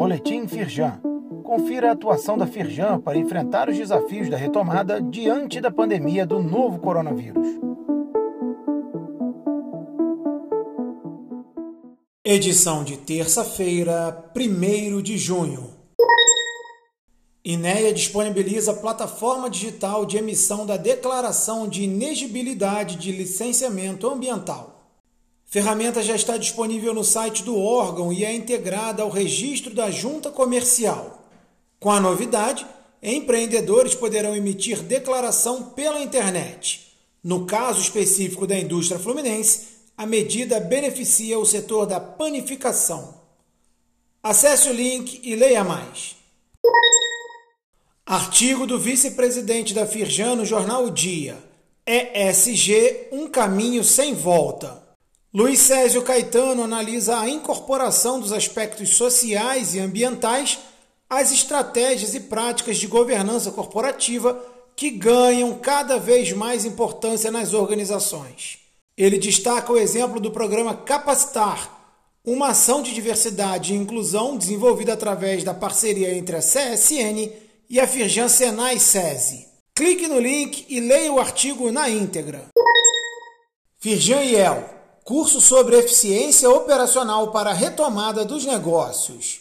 Boletim Firjan. Confira a atuação da Firjan para enfrentar os desafios da retomada diante da pandemia do novo coronavírus. Edição de terça-feira, 1 de junho. INEA disponibiliza plataforma digital de emissão da Declaração de Inegibilidade de Licenciamento Ambiental. Ferramenta já está disponível no site do órgão e é integrada ao registro da Junta Comercial. Com a novidade, empreendedores poderão emitir declaração pela internet. No caso específico da indústria fluminense, a medida beneficia o setor da panificação. Acesse o link e leia mais. Artigo do vice-presidente da Firjan no jornal o Dia. ESG, um caminho sem volta. Luiz Césio Caetano analisa a incorporação dos aspectos sociais e ambientais às estratégias e práticas de governança corporativa que ganham cada vez mais importância nas organizações. Ele destaca o exemplo do programa Capacitar, uma ação de diversidade e inclusão desenvolvida através da parceria entre a CSN e a Firjan Senai SESI. Clique no link e leia o artigo na íntegra. Firjan IEL, curso sobre eficiência operacional para a retomada dos negócios.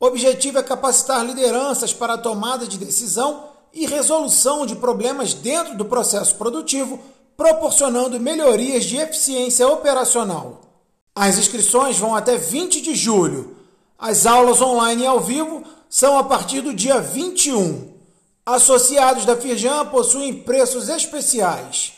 O objetivo é capacitar lideranças para a tomada de decisão e resolução de problemas dentro do processo produtivo, proporcionando melhorias de eficiência operacional. As inscrições vão até 20 de julho. As aulas online e ao vivo são a partir do dia 21. Associados da Firjan possuem preços especiais.